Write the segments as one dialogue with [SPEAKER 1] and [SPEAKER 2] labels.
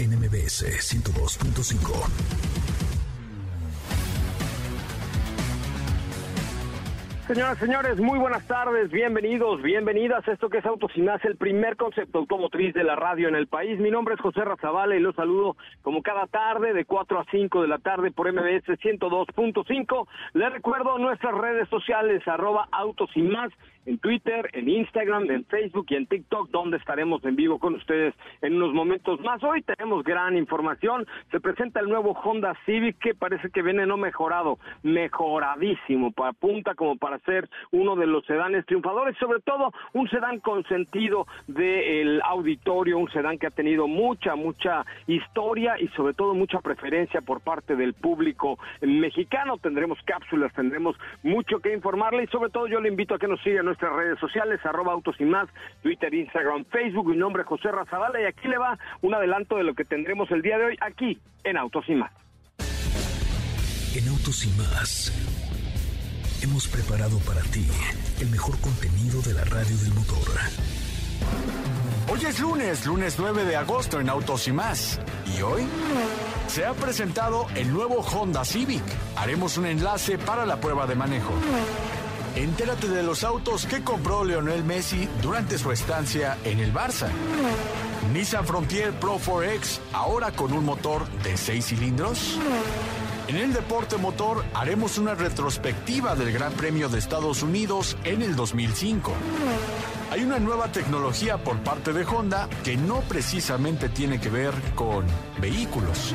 [SPEAKER 1] NMBS 102.5.
[SPEAKER 2] Señoras, señores, muy buenas tardes, bienvenidos, bienvenidas esto que es Autos y Más, el primer concepto automotriz de la radio en el país. Mi nombre es José Razabala y los saludo como cada tarde de 4 a 5 de la tarde por MBS 102.5. Les recuerdo nuestras redes sociales, arroba Autos Más, en Twitter, en Instagram, en Facebook y en TikTok, donde estaremos en vivo con ustedes en unos momentos más. Hoy tenemos gran información. Se presenta el nuevo Honda Civic que parece que viene no mejorado, mejoradísimo, para punta como para ser uno de los sedanes triunfadores, sobre todo un sedán consentido del auditorio, un sedán que ha tenido mucha, mucha historia y sobre todo mucha preferencia por parte del público mexicano. Tendremos cápsulas, tendremos mucho que informarle y sobre todo yo le invito a que nos siga nuestras redes sociales, arroba autos y más, Twitter, Instagram, Facebook, mi nombre es José Razabala y aquí le va un adelanto de lo que tendremos el día de hoy aquí en Autos y más.
[SPEAKER 1] En Autos y más hemos preparado para ti el mejor contenido de la radio del motor.
[SPEAKER 3] Hoy es lunes, lunes 9 de agosto en Autos y más. ¿Y hoy? Se ha presentado el nuevo Honda Civic. Haremos un enlace para la prueba de manejo. Entérate de los autos que compró Leonel Messi durante su estancia en el Barça. Nissan Frontier Pro 4X, ahora con un motor de 6 cilindros. En el deporte motor haremos una retrospectiva del Gran Premio de Estados Unidos en el 2005. Hay una nueva tecnología por parte de Honda que no precisamente tiene que ver con vehículos.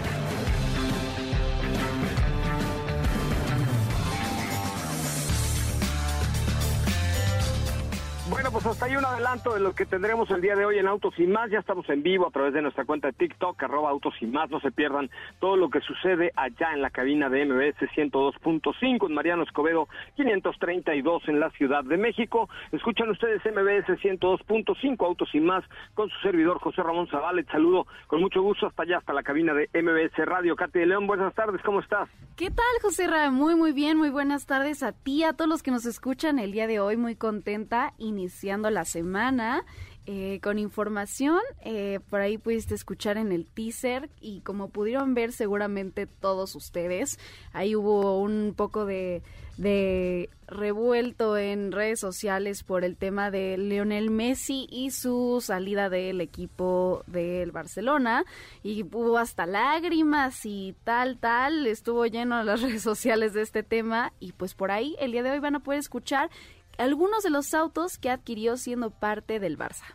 [SPEAKER 2] Pues hasta ahí un adelanto de lo que tendremos el día de hoy en Autos y Más. Ya estamos en vivo a través de nuestra cuenta de TikTok, arroba Autos y Más. No se pierdan todo lo que sucede allá en la cabina de MBS 102.5 en Mariano Escobedo 532 en la Ciudad de México. Escuchan ustedes MBS 102.5 Autos y Más con su servidor José Ramón Zavala. saludo con mucho gusto hasta allá, hasta la cabina de MBS Radio. Katy de León, buenas tardes, ¿cómo estás?
[SPEAKER 4] ¿Qué tal, José Ramón? Muy, muy bien, muy buenas tardes a ti, a todos los que nos escuchan el día de hoy. Muy contenta y la semana eh, con información. Eh, por ahí pudiste escuchar en el teaser y como pudieron ver seguramente todos ustedes, ahí hubo un poco de, de revuelto en redes sociales por el tema de Lionel Messi y su salida del equipo del Barcelona y hubo hasta lágrimas y tal tal estuvo lleno las redes sociales de este tema y pues por ahí el día de hoy van a poder escuchar algunos de los autos que adquirió siendo parte del Barça.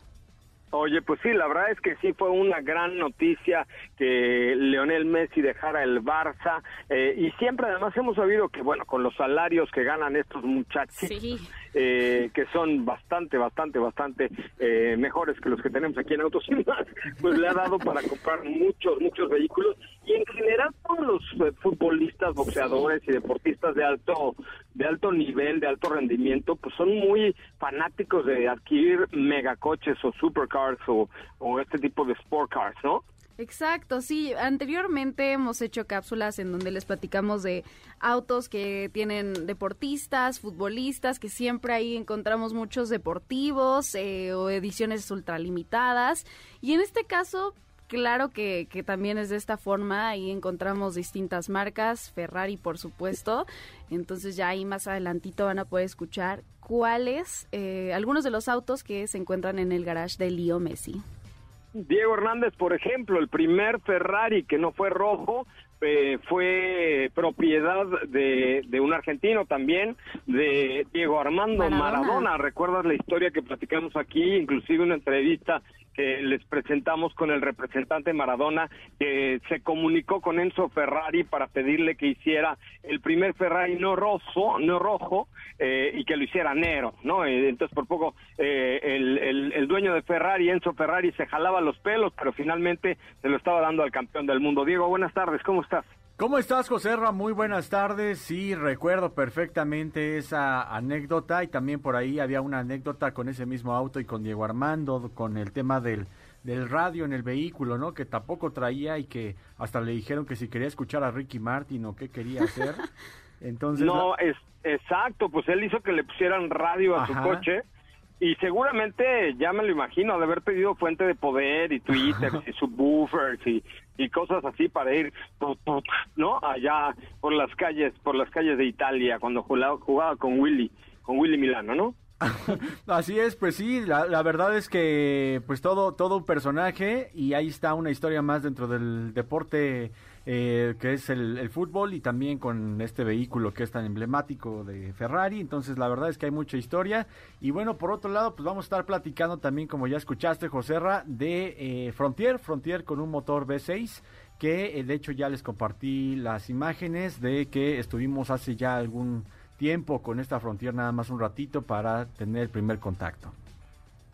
[SPEAKER 2] Oye, pues sí, la verdad es que sí fue una gran noticia que Leonel Messi dejara el Barça eh, y siempre además hemos sabido que, bueno, con los salarios que ganan estos muchachos, eh, que son bastante, bastante, bastante eh, mejores que los que tenemos aquí en más, pues le ha dado para comprar muchos, muchos vehículos y en general todos los futbolistas, boxeadores y deportistas de alto, de alto nivel, de alto rendimiento, pues son muy fanáticos de adquirir megacoches o supercars o, este tipo de sport cars, ¿no?
[SPEAKER 4] Exacto, sí. Anteriormente hemos hecho cápsulas en donde les platicamos de autos que tienen deportistas, futbolistas, que siempre ahí encontramos muchos deportivos eh, o ediciones ultralimitadas. Y en este caso claro que, que, también es de esta forma. Ahí encontramos distintas marcas, Ferrari por supuesto. Entonces ya ahí más adelantito van a poder escuchar cuáles, eh, algunos de los autos que se encuentran en el garage de Leo Messi.
[SPEAKER 2] Diego Hernández, por ejemplo, el primer Ferrari que no fue rojo, eh, fue propiedad de, de, un argentino también, de Diego Armando Maradona. Maradona. ¿Recuerdas la historia que platicamos aquí? Inclusive una entrevista que les presentamos con el representante Maradona, que se comunicó con Enzo Ferrari para pedirle que hiciera el primer Ferrari no rojo, no rojo, eh, y que lo hiciera negro, ¿no? Eh, entonces por poco eh, el, el, el, dueño de Ferrari, Enzo Ferrari, se jalaba los pelos, pero finalmente se lo estaba dando al campeón del mundo. Diego, buenas tardes, ¿cómo estás?
[SPEAKER 5] ¿Cómo estás, José Ra? Muy buenas tardes. Sí, recuerdo perfectamente esa anécdota y también por ahí había una anécdota con ese mismo auto y con Diego Armando, con el tema del, del radio en el vehículo, ¿no? Que tampoco traía y que hasta le dijeron que si quería escuchar a Ricky Martin o qué quería hacer. Entonces,
[SPEAKER 2] no, es exacto, pues él hizo que le pusieran radio a Ajá. su coche y seguramente, ya me lo imagino, de haber pedido fuente de poder y Twitter y subwoofers y, y cosas así para ir, ¿no? Allá por las calles, por las calles de Italia cuando jugaba, con Willy, con Willy Milano, ¿no?
[SPEAKER 5] Así es, pues sí, la, la, verdad es que pues todo, todo un personaje y ahí está una historia más dentro del deporte eh, que es el, fútbol y también con este vehículo que es tan emblemático de Ferrari. Entonces la verdad es que hay mucha historia. Y bueno, por otro lado, pues vamos a estar platicando también, como ya escuchaste, Joserra, de eh, Frontier, Frontier con un motor V6 que eh, de hecho ya les compartí las imágenes de que estuvimos hace ya algún tiempo con esta Frontier nada más un ratito para tener el primer contacto.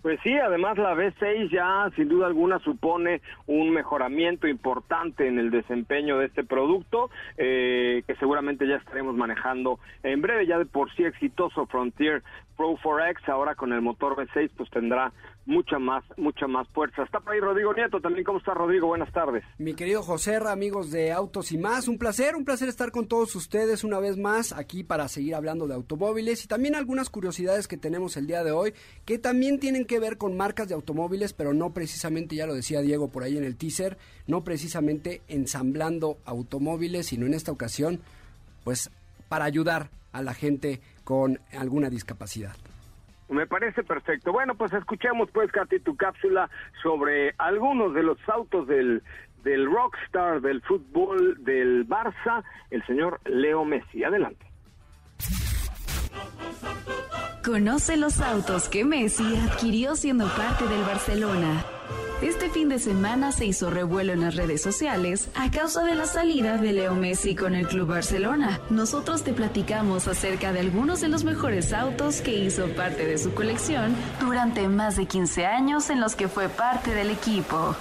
[SPEAKER 2] Pues sí, además la B6 ya sin duda alguna supone un mejoramiento importante en el desempeño de este producto, eh, que seguramente ya estaremos manejando en breve, ya de por sí exitoso Frontier Pro 4X, ahora con el motor V6 pues tendrá mucha más, mucha más fuerza. Está por ahí Rodrigo Nieto también. ¿Cómo está Rodrigo? Buenas tardes.
[SPEAKER 6] Mi querido José, amigos de Autos y más, un placer, un placer estar con todos ustedes una vez más aquí para seguir hablando de automóviles y también algunas curiosidades que tenemos el día de hoy que también tienen que ver con marcas de automóviles, pero no precisamente, ya lo decía Diego por ahí en el teaser, no precisamente ensamblando automóviles, sino en esta ocasión, pues para ayudar a la gente con alguna discapacidad.
[SPEAKER 2] Me parece perfecto. Bueno, pues escuchemos pues, Katy, tu cápsula sobre algunos de los autos del, del rockstar del fútbol del Barça, el señor Leo Messi. Adelante.
[SPEAKER 7] Conoce los autos que Messi adquirió siendo parte del Barcelona. Este fin de semana se hizo revuelo en las redes sociales a causa de la salida de Leo Messi con el Club Barcelona. Nosotros te platicamos acerca de algunos de los mejores autos que hizo parte de su colección durante más de 15 años en los que fue parte del equipo.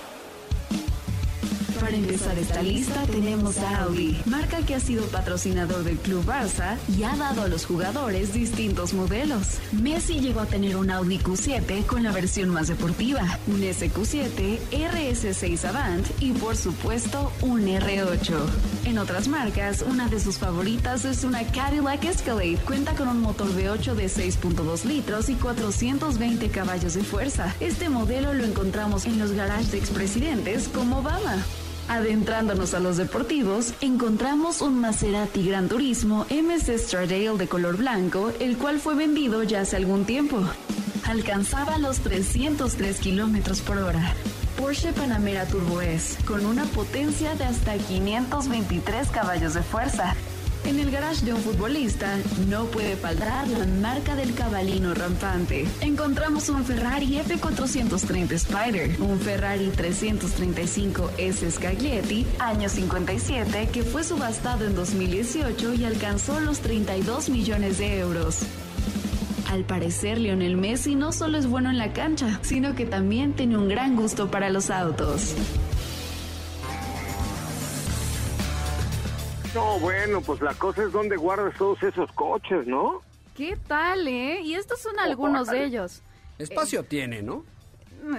[SPEAKER 7] Para empezar esta lista tenemos a Audi, marca que ha sido patrocinador del Club Barça y ha dado a los jugadores distintos modelos. Messi llegó a tener un Audi Q7 con la versión más deportiva, un SQ7, RS6 Avant y por supuesto un R8. En otras marcas, una de sus favoritas es una Cadillac Escalade. Cuenta con un motor V8 de 6.2 litros y 420 caballos de fuerza. Este modelo lo encontramos en los garages de expresidentes como Obama. Adentrándonos a los deportivos, encontramos un Maserati Gran Turismo MC Stradale de color blanco, el cual fue vendido ya hace algún tiempo. Alcanzaba los 303 kilómetros por hora. Porsche Panamera Turbo S, con una potencia de hasta 523 caballos de fuerza. En el garage de un futbolista no puede faltar la marca del cabalino rampante. Encontramos un Ferrari F430 Spider, un Ferrari 335 S Scaglietti, año 57, que fue subastado en 2018 y alcanzó los 32 millones de euros. Al parecer, Lionel Messi no solo es bueno en la cancha, sino que también tiene un gran gusto para los autos.
[SPEAKER 2] No, bueno, pues la cosa es donde guardas todos esos coches, ¿no?
[SPEAKER 4] ¿Qué tal, eh? Y estos son algunos de ellos.
[SPEAKER 6] Espacio eh, tiene, ¿no?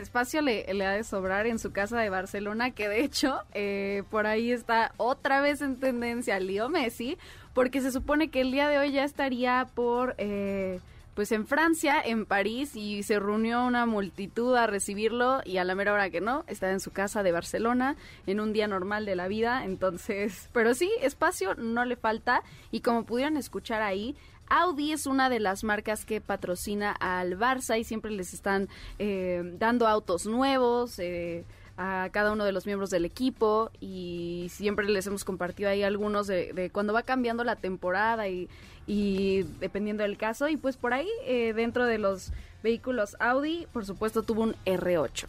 [SPEAKER 4] Espacio le, le, ha de sobrar en su casa de Barcelona, que de hecho, eh, por ahí está otra vez en tendencia Leo Messi, porque se supone que el día de hoy ya estaría por... Eh, pues en Francia, en París, y se reunió una multitud a recibirlo y a la mera hora que no, estaba en su casa de Barcelona, en un día normal de la vida, entonces, pero sí, espacio no le falta y como pudieron escuchar ahí, Audi es una de las marcas que patrocina al Barça y siempre les están eh, dando autos nuevos. Eh, a cada uno de los miembros del equipo y siempre les hemos compartido ahí algunos de, cuando va cambiando la temporada y, y, dependiendo del caso y pues por ahí eh, dentro de los vehículos Audi por supuesto tuvo un R8.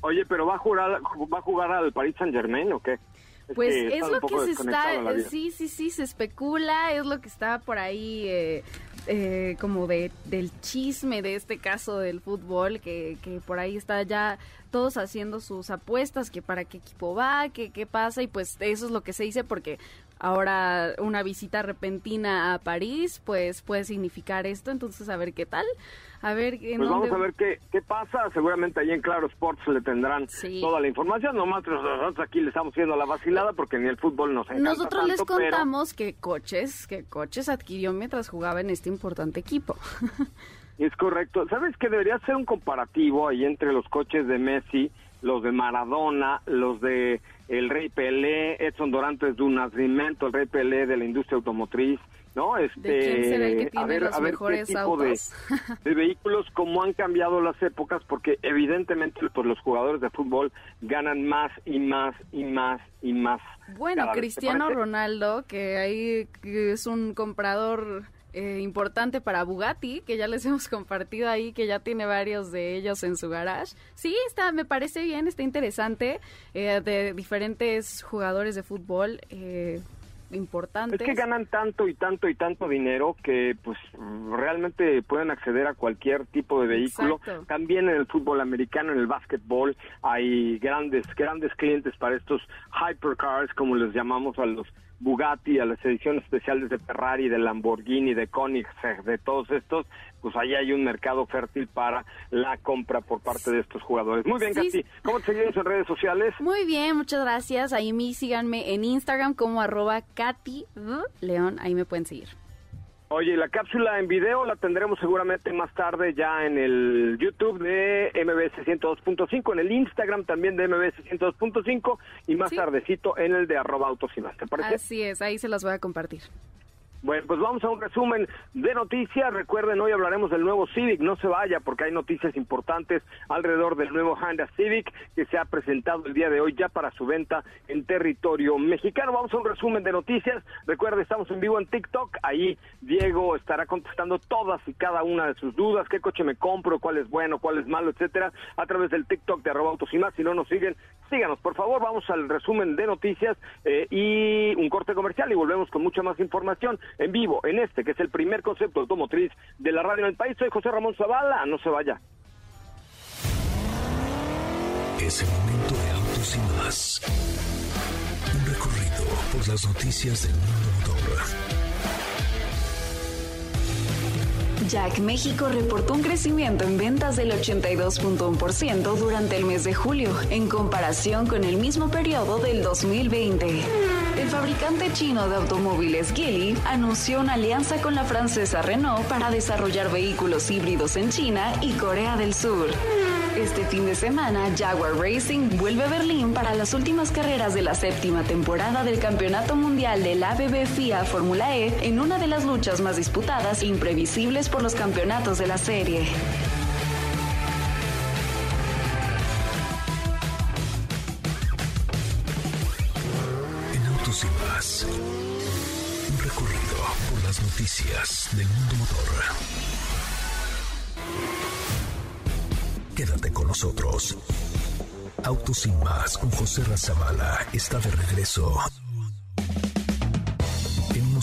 [SPEAKER 2] Oye, pero va a jugar va a jugar al Paris Saint Germain o qué?
[SPEAKER 4] Pues es, lo que se está, sí, sí, sí, se especula, es lo que está por ahí eh, eh, como de, del chisme de este caso del fútbol, que, que por ahí está ya todos haciendo sus apuestas, que para qué equipo va, que qué pasa, y pues eso es lo que se dice porque ahora una visita repentina a París, pues puede significar esto, entonces a ver qué tal. A ver,
[SPEAKER 2] pues vamos a ver qué, qué pasa. Seguramente ahí en Claro Sports le tendrán toda la información. Nomás nosotros aquí le estamos haciendo la vacilada porque ni el fútbol nos encanta
[SPEAKER 4] Nosotros les contamos que coches, que coches adquirió mientras jugaba en este importante equipo.
[SPEAKER 2] Es correcto. ¿Sabes que debería ser un comparativo ahí entre los coches de Messi, los de Maradona, los de el Rey Pelé, Edson Dorantes de un nacimiento, el Rey Pelé de la industria automotriz? ¿no?
[SPEAKER 4] Este, ¿De quién será el que tiene los mejores autos?
[SPEAKER 2] De, vehículos, cómo han cambiado las épocas, porque evidentemente pues, los jugadores de fútbol ganan más y más y más y más.
[SPEAKER 4] Bueno, Cristiano Ronaldo, que ahí es un comprador eh, importante para Bugatti, que ya les hemos compartido ahí, que ya tiene varios de ellos en su garage. Sí, está, me parece bien, está interesante, eh, de diferentes jugadores de fútbol. Eh, importantes.
[SPEAKER 2] Es que ganan tanto y tanto y tanto dinero que pues realmente pueden acceder a cualquier tipo de vehículo. También en el fútbol americano, en el básquetbol, hay grandes grandes clientes para estos hypercars, como les llamamos a los Bugatti, a las ediciones especiales de Ferrari, de Lamborghini, de Koenigsegg, de todos estos, pues ahí hay un mercado fértil para la compra por parte de estos jugadores. Muy bien, Katy, ¿cómo te seguimos en redes sociales?
[SPEAKER 4] Muy bien, muchas gracias. Ahí me síganme en Instagram como arroba Katy León, ahí me pueden seguir.
[SPEAKER 2] Oye, la cápsula en video la tendremos seguramente más tarde ya en el YouTube de MBS 102.5, en el Instagram también de MBS 102.5 y más tardecito en el de arroba autos ¿te parece?
[SPEAKER 4] Así es, ahí se las voy a compartir.
[SPEAKER 2] Bueno, pues vamos a un resumen de noticias. Recuerden, hoy hablaremos del nuevo Civic. No se vaya porque hay noticias importantes alrededor del nuevo Honda Civic que se ha presentado el día de hoy ya para su venta en territorio mexicano. Vamos a un resumen de noticias. Recuerden, estamos en vivo en TikTok. Ahí Diego estará contestando todas y cada una de sus dudas. ¿Qué coche me compro? ¿Cuál es bueno? ¿Cuál es malo? Etcétera. A través del TikTok de arroba autos y más. Si no nos siguen, síganos, por favor. Vamos al resumen de noticias eh, y un corte comercial y volvemos con mucha más información en vivo en este, que es el primer concepto automotriz de la radio en el país. Soy José Ramón Zavala, no se vaya.
[SPEAKER 1] Es el momento de autos y más. Un recorrido por las noticias del mundo
[SPEAKER 7] Jack México reportó un crecimiento en ventas del 82.1% durante el mes de julio, en comparación con el mismo periodo del 2020. El fabricante chino de automóviles Geely anunció una alianza con la francesa Renault para desarrollar vehículos híbridos en China y Corea del Sur. Este fin de semana, Jaguar Racing vuelve a Berlín para las últimas carreras de la séptima temporada del Campeonato Mundial del ABB FIA Fórmula E en una de las luchas más disputadas e imprevisibles por los campeonatos de la serie.
[SPEAKER 1] En Autos y Más, un recorrido por las noticias del mundo motor. Quédate con nosotros. Autos sin más con José Razabala está de regreso.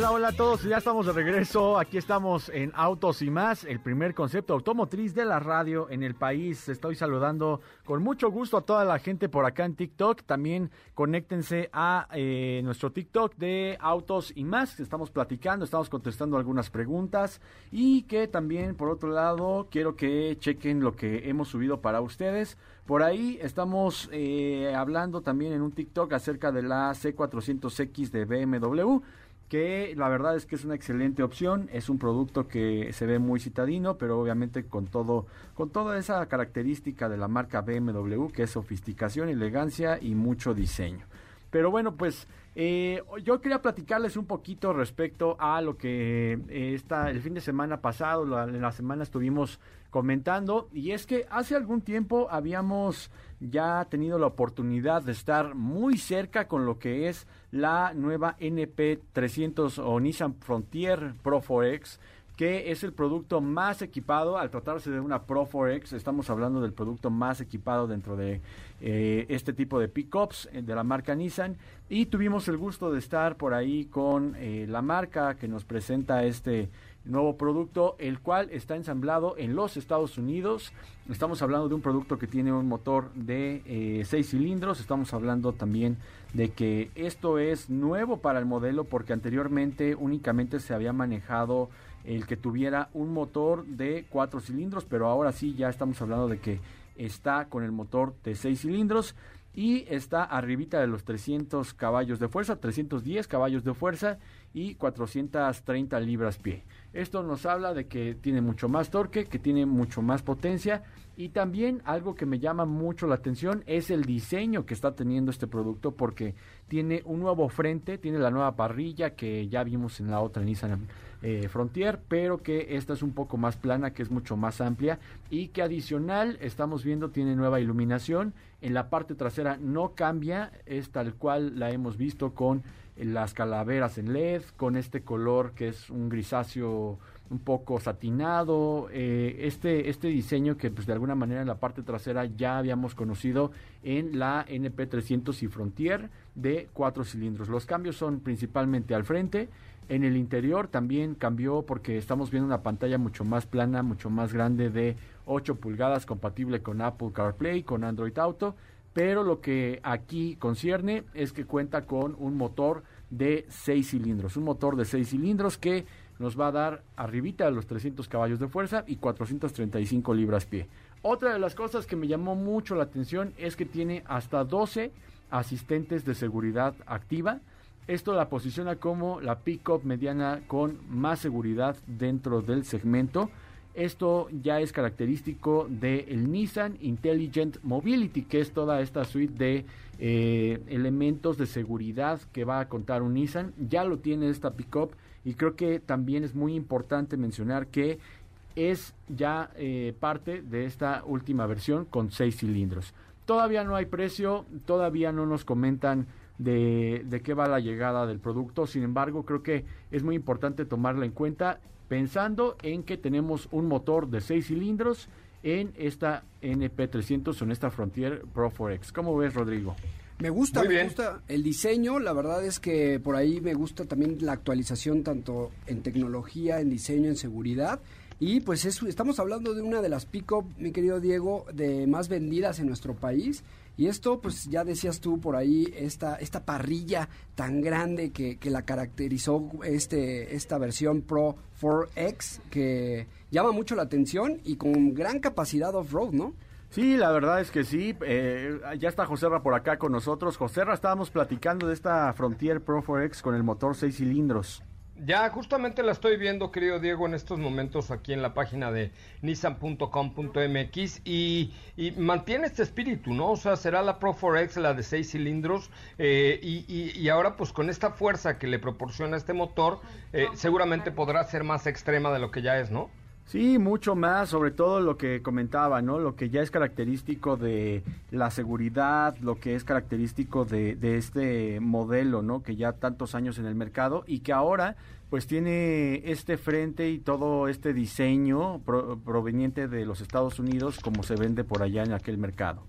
[SPEAKER 5] Hola, hola a todos, ya estamos de regreso. Aquí estamos en Autos y más, el primer concepto automotriz de la radio en el país. Estoy saludando con mucho gusto a toda la gente por acá en TikTok. También conéctense a eh, nuestro TikTok de Autos y más. Estamos platicando, estamos contestando algunas preguntas y que también, por otro lado, quiero que chequen lo que hemos subido para ustedes. Por ahí estamos eh, hablando también en un TikTok acerca de la C400X de BMW que la verdad es que es una excelente opción, es un producto que se ve muy citadino, pero obviamente con todo con toda esa característica de la marca BMW, que es sofisticación, elegancia y mucho diseño. Pero bueno, pues eh, yo quería platicarles un poquito respecto a lo que eh, está el fin de semana pasado, en la semana estuvimos comentando, y es que hace algún tiempo habíamos ya tenido la oportunidad de estar muy cerca con lo que es la nueva NP300 o Nissan Frontier Pro 4X que es el producto más equipado, al tratarse de una Pro 4X, estamos hablando del producto más equipado dentro de eh, este tipo de pickups eh, de la marca Nissan, y tuvimos el gusto de estar por ahí con eh, la marca que nos presenta este nuevo producto, el cual está ensamblado en los Estados Unidos. Estamos hablando de un producto que tiene un motor de 6 cilindros, estamos hablando también de que esto es nuevo para el modelo porque anteriormente únicamente se había manejado el que tuviera un motor de cuatro cilindros, pero ahora sí ya estamos hablando de que está con el motor de seis cilindros y está arribita de los 300 caballos de fuerza, 310 caballos de fuerza y 430 libras pie. Esto nos habla de que tiene mucho más torque, que tiene mucho más potencia y también algo que me llama mucho la atención es el diseño que está teniendo este producto porque tiene un nuevo frente, tiene la nueva parrilla que ya vimos en la otra Nissan eh, Frontier, pero que esta es un poco más plana, que es mucho más amplia y que adicional estamos viendo tiene nueva iluminación. En la parte trasera no cambia, es tal cual la hemos visto con las calaveras en LED, con este color que es un grisáceo un poco satinado, eh, este, este diseño que pues de alguna manera en la parte trasera ya habíamos conocido en la NP300 y Frontier de cuatro cilindros. Los cambios son principalmente al frente, en el interior también cambió porque estamos viendo una pantalla mucho más plana, mucho más grande de 8 pulgadas compatible con Apple CarPlay, con Android Auto, pero lo que aquí concierne es que cuenta con un motor de 6 cilindros, un motor de 6 cilindros que nos va a dar arribita de los 300 caballos de fuerza y 435 libras pie. Otra de las cosas que me llamó mucho la atención es que tiene hasta 12 asistentes de seguridad activa. Esto la posiciona como la pickup mediana con más seguridad dentro del segmento. Esto ya es característico del Nissan Intelligent Mobility, que es toda esta suite de eh, elementos de seguridad que va a contar un Nissan. Ya lo tiene esta pickup y creo que también es muy importante mencionar que es ya eh, parte de esta última versión con seis cilindros. Todavía no hay precio, todavía no nos comentan de, de, qué va la llegada del producto, sin embargo creo que es muy importante tomarla en cuenta pensando en que tenemos un motor de seis cilindros en esta NP300 o en esta Frontier Pro 4X. ¿Cómo ves, Rodrigo?
[SPEAKER 6] Me gusta, me gusta el diseño, la verdad es que por ahí me gusta también la actualización tanto en tecnología, en diseño, en seguridad. Y pues estamos hablando de una de las pick-up, mi querido Diego, de más vendidas en nuestro país. Y esto, pues ya decías tú por ahí, esta, esta parrilla tan grande que, que la caracterizó este, esta versión Pro 4X, que llama mucho la atención y con gran capacidad off-road, ¿no?
[SPEAKER 5] Sí, la verdad es que sí. Eh, ya está Joserra por acá con nosotros. Joserra, estábamos platicando de esta Frontier Pro 4X con el motor 6 cilindros.
[SPEAKER 8] Ya justamente la estoy viendo, querido Diego, en estos momentos aquí en la página de nissan.com.mx y, y, mantiene este espíritu, ¿no? O sea, será la Pro 4X la de 6 cilindros eh, y, y, ahora pues con esta fuerza que le proporciona este motor, eh, seguramente podrá ser más extrema de lo que ya es, ¿no?
[SPEAKER 5] Sí, mucho más, sobre todo lo que comentaba, ¿no? Lo que ya es característico de la seguridad, lo que es característico de, este modelo, ¿no? Que ya tantos años en el mercado y que ahora pues tiene este frente y todo este diseño proveniente de los Estados Unidos como se vende por allá en aquel mercado.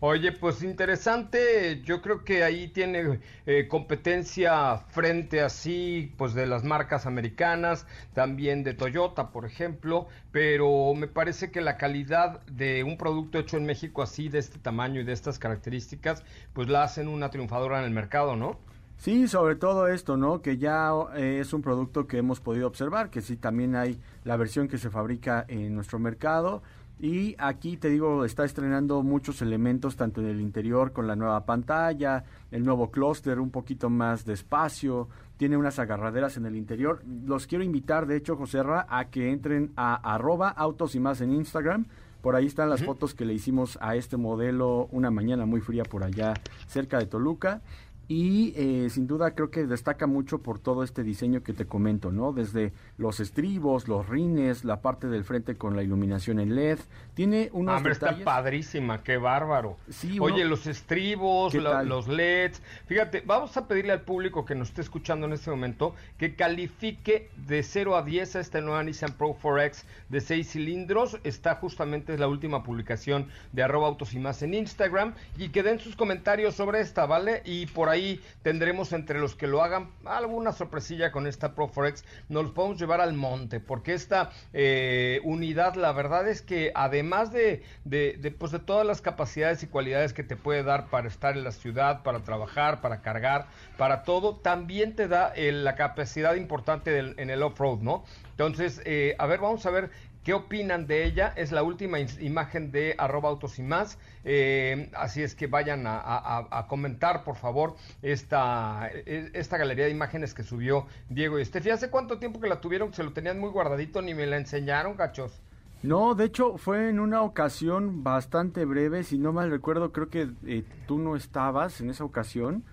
[SPEAKER 8] Oye, pues interesante, yo creo que ahí tiene eh, competencia frente así, pues de las marcas americanas, también de Toyota, por ejemplo, pero me parece que la calidad de un producto hecho en México así, de este tamaño y de estas características, pues la hacen una triunfadora en el mercado, ¿no?
[SPEAKER 5] Sí, sobre todo esto, ¿no? Que ya eh, es un producto que hemos podido observar, que sí también hay la versión que se fabrica en nuestro mercado y aquí te digo, está estrenando muchos elementos, tanto en el interior con la nueva pantalla, el nuevo clúster, un poquito más de espacio, tiene unas agarraderas en el interior. Los quiero invitar, de hecho, José Ra, a que entren a arroba autos y más en Instagram. Por ahí están las fotos que le hicimos a este modelo una mañana muy fría por allá cerca de Toluca y eh, sin duda creo que destaca mucho por todo este diseño que te comento, ¿no? Desde los estribos, los rines, la parte del frente con la iluminación en LED, tiene unos
[SPEAKER 8] Hombre, está padrísima, qué bárbaro. Sí, Oye, los estribos, los LEDs, fíjate, vamos a pedirle al público que nos esté escuchando en este momento que califique de 0 a 10 a este nuevo Nissan Pro 4X de 6 cilindros, está justamente la última publicación de arroba autos y más en Instagram, y que den sus comentarios sobre esta, ¿vale? Y por ahí ahí tendremos entre los que lo hagan alguna sorpresilla con esta Pro Forex. Nos los podemos llevar al monte, porque esta eh, unidad, la verdad es que además de, de, pues de todas las capacidades y cualidades que te puede dar para estar en la ciudad, para trabajar, para cargar, para todo, también te da eh, la capacidad importante en el off-road, ¿no? Entonces, eh, a ver, vamos a ver ¿Qué opinan de ella? Es la última imagen de arroba autos y más. Eh, así es que vayan a, comentar, por favor, esta, e, esta galería de imágenes que subió Diego y Estefi. ¿Hace cuánto tiempo que la tuvieron? Se lo tenían muy guardadito, ni me la enseñaron, gachos.
[SPEAKER 5] No, de hecho fue en una ocasión bastante breve, si no mal recuerdo, creo que eh, tú no estabas en esa ocasión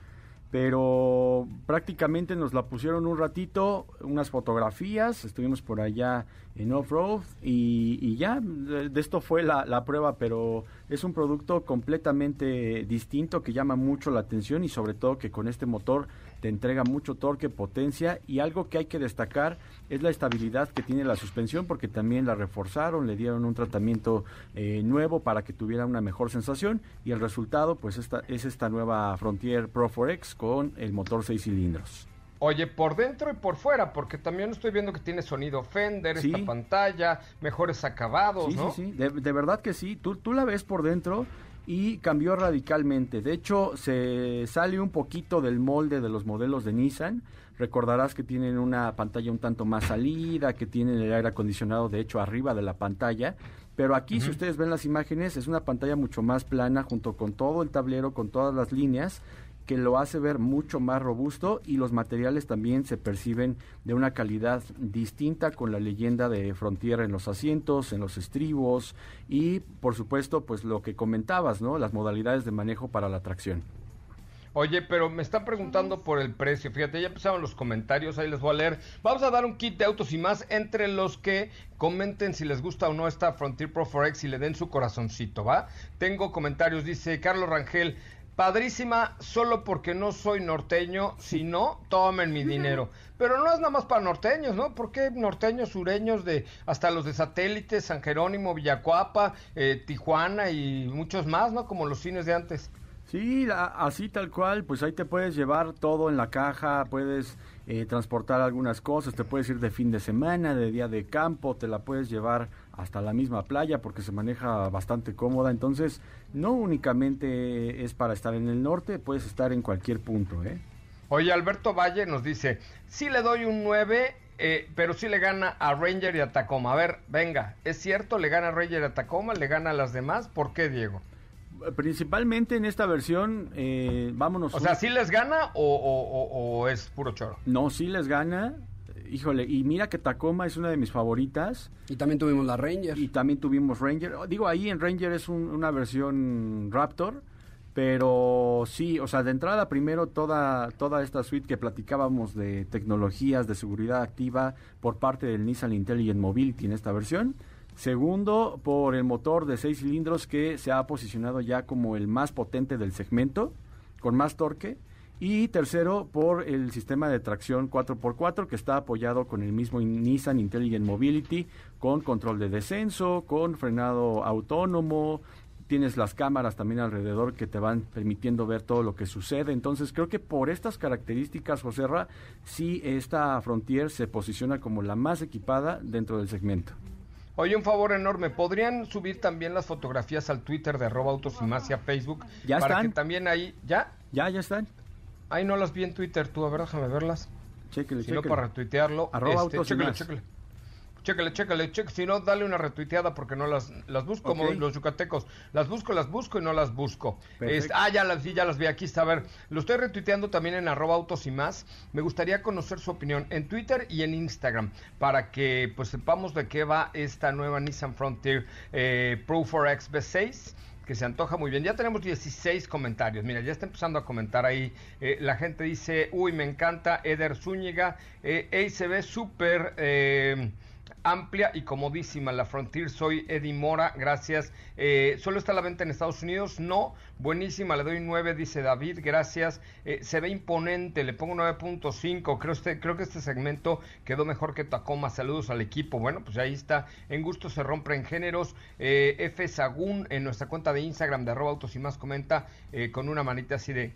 [SPEAKER 5] pero prácticamente nos la pusieron un ratito, unas fotografías, estuvimos por allá en off-road y, ya, de, esto fue la, la, prueba, pero es un producto completamente distinto que llama mucho la atención y sobre todo que con este motor te entrega mucho torque, potencia y algo que hay que destacar es la estabilidad que tiene la suspensión porque también la reforzaron, le dieron un tratamiento eh, nuevo para que tuviera una mejor sensación y el resultado pues esta, es esta nueva Frontier Pro 4X con el motor 6 cilindros.
[SPEAKER 8] Oye, por dentro y por fuera, porque también estoy viendo que tiene sonido Fender, esta pantalla, mejores acabados,
[SPEAKER 5] ¿no? Sí, sí, de, de, verdad que sí. Tú, tú la ves por dentro y cambió radicalmente. De hecho, se sale un poquito del molde de los modelos de Nissan. Recordarás que tienen una pantalla un tanto más salida, que tienen el aire acondicionado de hecho arriba de la pantalla. Pero aquí, si ustedes ven las imágenes, es una pantalla mucho más plana junto con todo el tablero, con todas las líneas que lo hace ver mucho más robusto y los materiales también se perciben de una calidad distinta con la leyenda de Frontier en los asientos, en los estribos y por supuesto pues lo que comentabas, ¿no? Las modalidades de manejo para la tracción.
[SPEAKER 8] Oye, pero me están preguntando por el precio. Fíjate, ya empezaron los comentarios, ahí les voy a leer. Vamos a dar un kit de autos y más entre los que comenten si les gusta o no esta Frontier Pro 4X y le den su corazoncito, ¿va? Tengo comentarios, dice Carlos Rangel, Padrísima, solo porque no soy norteño, si no, tomen mi dinero. Pero no es nada más para norteños, ¿no? Porque norteños, sureños, de hasta los de satélites, San Jerónimo, Villacuapa, eh, Tijuana y muchos más, ¿no? Como los cines de antes.
[SPEAKER 5] Sí, así tal cual, pues ahí te puedes llevar todo en la caja, puedes eh, transportar algunas cosas, te puedes ir de fin de semana, de día de campo, te la puedes llevar hasta la misma playa porque se maneja bastante cómoda. Entonces, no únicamente es para estar en el norte, puedes estar en cualquier punto. ¿eh?
[SPEAKER 8] Oye, Alberto Valle nos dice, sí le doy un 9, eh, pero sí le gana a Ranger y a Tacoma. A ver, venga, ¿es cierto? ¿Le gana a Ranger y a Tacoma? ¿Le gana a las demás? ¿Por qué, Diego?
[SPEAKER 5] Principalmente en esta versión, eh, vámonos.
[SPEAKER 8] O sea, ¿sí les gana o es puro choro?
[SPEAKER 5] No, sí les gana híjole, y mira que Tacoma es una de mis favoritas.
[SPEAKER 6] Y también tuvimos la Ranger.
[SPEAKER 5] Y también tuvimos Ranger. Digo, ahí en Ranger es una versión Raptor. Pero sí, o sea, de entrada primero toda, toda esta suite que platicábamos de tecnologías de seguridad activa por parte del Nissan Intelligent Mobility en esta versión. Segundo, por el motor de seis cilindros que se ha posicionado ya como el más potente del segmento, con más torque. Y tercero, por el sistema de tracción 4x4 que está apoyado con el mismo Nissan Intelligent Mobility, con control de descenso, con frenado autónomo, tienes las cámaras también alrededor que te van permitiendo ver todo lo que sucede. Entonces creo que por estas características, José Ra, sí esta Frontier se posiciona como la más equipada dentro del segmento.
[SPEAKER 8] Oye, un favor enorme, ¿podrían subir también las fotografías al Twitter de arroba autos y más y a Facebook?
[SPEAKER 5] Ya
[SPEAKER 8] para
[SPEAKER 5] están.
[SPEAKER 8] que también ahí, ¿ya?
[SPEAKER 5] Ya, ya están.
[SPEAKER 8] Ahí no las vi en Twitter, tú, a ver, déjame verlas.
[SPEAKER 5] Chéquele,
[SPEAKER 8] Si no,
[SPEAKER 5] chéquele.
[SPEAKER 8] para retuitearlo.
[SPEAKER 5] Arroba
[SPEAKER 8] este, chéquele, chéquele. Chéquele, chéquele, chéquele. Si no, dale una retuiteada porque no las, las busco como los yucatecos. Las busco, las busco y no las busco. Este, ah, ya las vi, ya las vi. Aquí está. A ver, lo estoy retuiteando también en arroba autos y más. Me gustaría conocer su opinión en Twitter y en Instagram para que pues sepamos de qué va esta nueva Nissan Frontier eh, Pro 4X V6 que se antoja muy bien. Ya tenemos 16 comentarios. Mira, ya está empezando a comentar ahí. Eh, la gente dice, uy, me encanta Eder Zúñiga. Eh, ve súper eh, amplia y comodísima la Frontier. Soy Eddie Mora, gracias. Eh, ¿Solo está a la venta en Estados Unidos? No. Buenísima, le doy 9, dice David, gracias. Eh, se ve imponente, le pongo 9.5. Creo, este, creo que este segmento quedó mejor que Tacoma. Saludos al equipo. Bueno, pues ahí está. En gusto se rompen géneros. Eh, F. Sagún en nuestra cuenta de Instagram de arroba autos y más comenta eh, con una manita así de...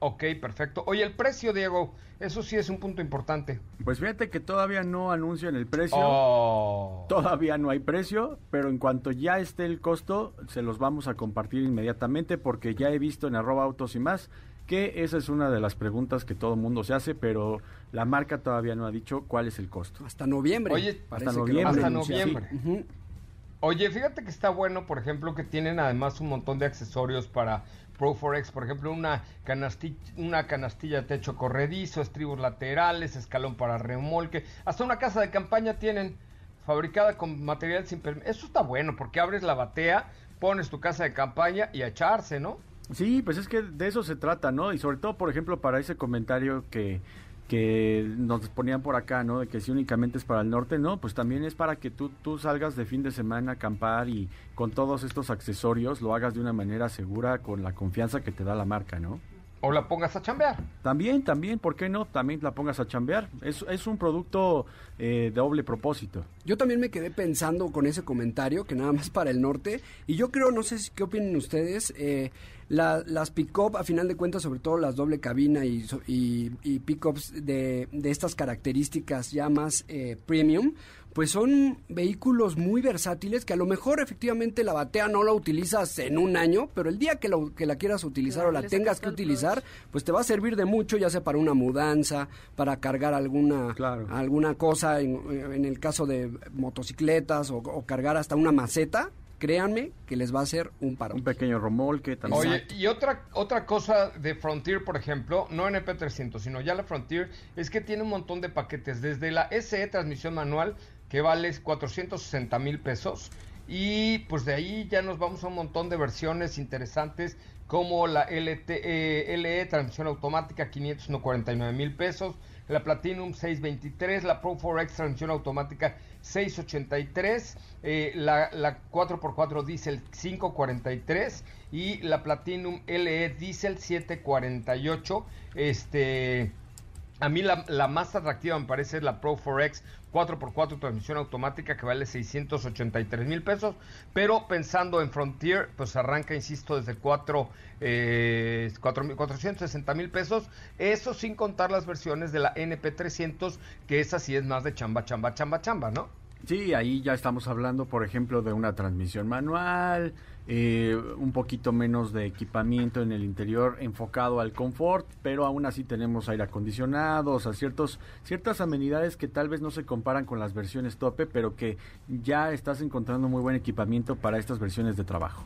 [SPEAKER 8] Ok, perfecto. Oye, el precio, Diego, eso sí es un punto importante.
[SPEAKER 5] Pues fíjate que todavía no anuncian el precio.
[SPEAKER 8] Oh.
[SPEAKER 5] Todavía no hay precio, pero en cuanto ya esté el costo, se los vamos a compartir inmediatamente porque ya he visto en arroba autos y más que esa es una de las preguntas que todo el mundo se hace, pero la marca todavía no ha dicho cuál es el costo.
[SPEAKER 6] Hasta noviembre.
[SPEAKER 8] Oye,
[SPEAKER 5] hasta noviembre.
[SPEAKER 8] Hasta noviembre. Oye, fíjate que está bueno, por ejemplo, que tienen además un montón de accesorios para Pro Forex, por ejemplo, una canastilla, una canastilla de techo corredizo, estribos laterales, escalón para remolque, hasta una casa de campaña tienen fabricada con material sin permiso. Eso está bueno, porque abres la batea, pones tu casa de campaña y a echarse, ¿no?
[SPEAKER 5] Sí, pues es que de eso se trata, ¿no? Y sobre todo, por ejemplo, para ese comentario que, que nos ponían por acá, ¿no? De que si únicamente es para el norte, no, pues también es para que tú, tú salgas de fin de semana a acampar y con todos estos accesorios lo hagas de una manera segura con la confianza que te da la marca, ¿no?
[SPEAKER 8] O la pongas a chambear.
[SPEAKER 5] También, también, ¿por qué no? También la pongas a chambear. Es, es un producto eh, de doble propósito.
[SPEAKER 6] Yo también me quedé pensando con ese comentario, que nada más para el norte, y yo creo, no sé si- qué opinen ustedes, eh, la- las pick-up, a final de cuentas, sobre todo las doble cabina y, so- y, y pick-ups de, de estas características ya más eh, premium, pues son vehículos muy versátiles que a lo mejor efectivamente la batea no la utilizas en un año, pero el día que, lo- que la quieras utilizar
[SPEAKER 4] Claro,
[SPEAKER 6] o la tengas que utilizar, pues te va a servir de mucho, ya sea para una mudanza, para cargar alguna,
[SPEAKER 5] Claro.
[SPEAKER 6] alguna cosa, en, en el caso de motocicletas o, o cargar hasta una maceta, créanme que les va a hacer un paro.
[SPEAKER 5] Un pequeño remolque también.
[SPEAKER 8] Oye, y otra otra cosa de Frontier, por ejemplo, no NP300, sino ya la Frontier, es que tiene un montón de paquetes, desde la SE transmisión manual, que vale 460 mil pesos, y pues de ahí ya nos vamos a un montón de versiones interesantes, como la LT, eh, LE transmisión automática, 549 mil pesos, la Platinum 623, la Pro 4X transmisión automática 683, eh, la, la 4x4 Diesel 543 y la Platinum LE Diesel 748. Este, a mí la, la más atractiva me parece la Pro 4X 4x4 transmisión automática que vale 683 mil pesos, pero pensando en Frontier, pues arranca, insisto, desde 4, eh, 4 460 mil pesos, eso sin contar las versiones de la NP300, que esa sí es más de chamba, chamba, chamba, chamba, ¿no?
[SPEAKER 5] Sí, ahí ya estamos hablando, por ejemplo, de una transmisión manual, eh, un poquito menos de equipamiento en el interior enfocado al confort, pero aún así tenemos aire acondicionado, o ciertas amenidades que tal vez no se comparan con las versiones tope, pero que ya estás encontrando muy buen equipamiento para estas versiones de trabajo.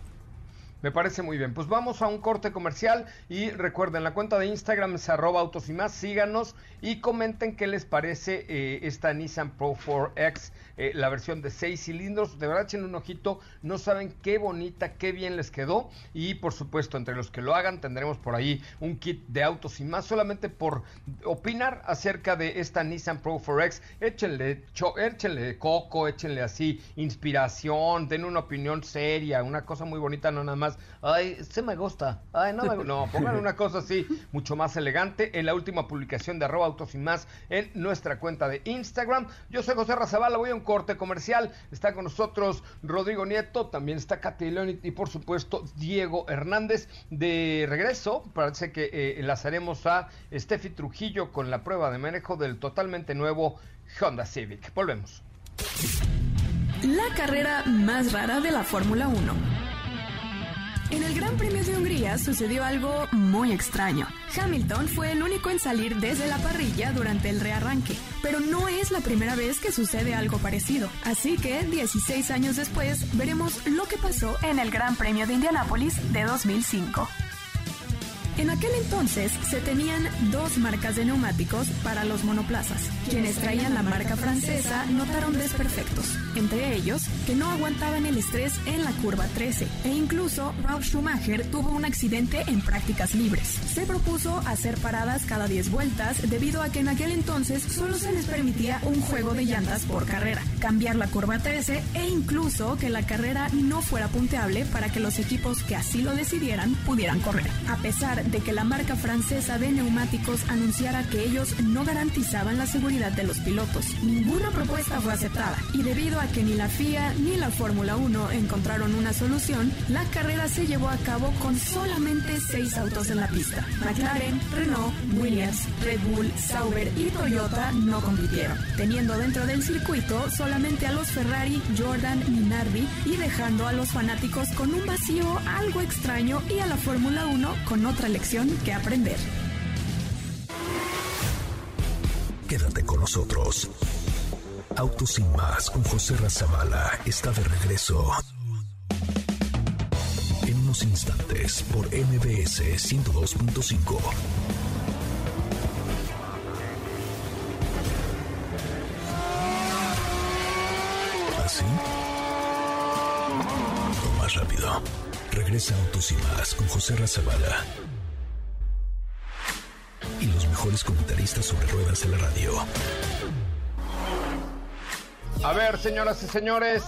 [SPEAKER 8] Me parece muy bien. Pues vamos a un corte comercial y recuerden, la cuenta de Instagram es arroba autos y más. Síganos y comenten qué les parece eh, esta Nissan Pro 4X, eh, la versión de 6 cilindros. De verdad, echen un ojito. No saben qué bonita, qué bien les quedó. Y por supuesto, entre los que lo hagan, tendremos por ahí un kit de autos y más. Solamente por opinar acerca de esta Nissan Pro 4X. Échenle, cho- échenle coco, échenle así inspiración, den una opinión seria, una cosa muy bonita, no nada más ay, se me gusta, ay, no me gusta. No, pongan una cosa así, mucho más elegante en la última publicación de arroba autos y más en nuestra cuenta de Instagram. Yo soy José Razabala, voy a corte comercial. Está con nosotros Rodrigo Nieto, también está Katy y por supuesto Diego Hernández. De regreso, parece que eh, enlazaremos a Steffi Trujillo con la prueba de manejo del totalmente nuevo Honda Civic. Volvemos.
[SPEAKER 9] La carrera más rara de la Fórmula 1. En el Gran Premio de Hungría sucedió algo muy extraño. Hamilton fue el único en salir desde la parrilla durante el rearranque, pero no es la primera vez que sucede algo parecido. Así que, 16 años después, veremos lo que pasó en el Gran Premio de Indianápolis de 2005. En aquel entonces se tenían dos marcas de neumáticos para los monoplazas. Quienes traían la marca francesa notaron desperfectos, entre ellos que no aguantaban el estrés en la curva 13 e incluso Ralf Schumacher tuvo un accidente en prácticas libres. Se propuso hacer paradas cada 10 vueltas debido a que en aquel entonces solo se les permitía un juego de llantas por carrera, cambiar la curva 13 e incluso que la carrera no fuera punteable para que los equipos que así lo decidieran pudieran correr. A pesar de que la marca francesa de neumáticos anunciara que ellos no garantizaban la seguridad de los pilotos. Ninguna propuesta fue aceptada y debido a que ni la FIA ni la Fórmula 1 encontraron una solución, la carrera se llevó a cabo con solamente seis autos en la pista. McLaren, Renault, Williams, Red Bull, Sauber y Toyota no compitieron, teniendo dentro del circuito solamente a los Ferrari, Jordan, Minardi y dejando a los fanáticos con un vacío algo extraño y a la Fórmula 1 con otra lección que aprender.
[SPEAKER 1] Quédate con nosotros. Autos sin más con José Razabala está de regreso. En unos instantes por MBS 102.5. ¿Así? O más rápido. Regresa Autos y más con José Razabala. Comentaristas sobre ruedas en la radio.
[SPEAKER 8] A ver, señoras y señores,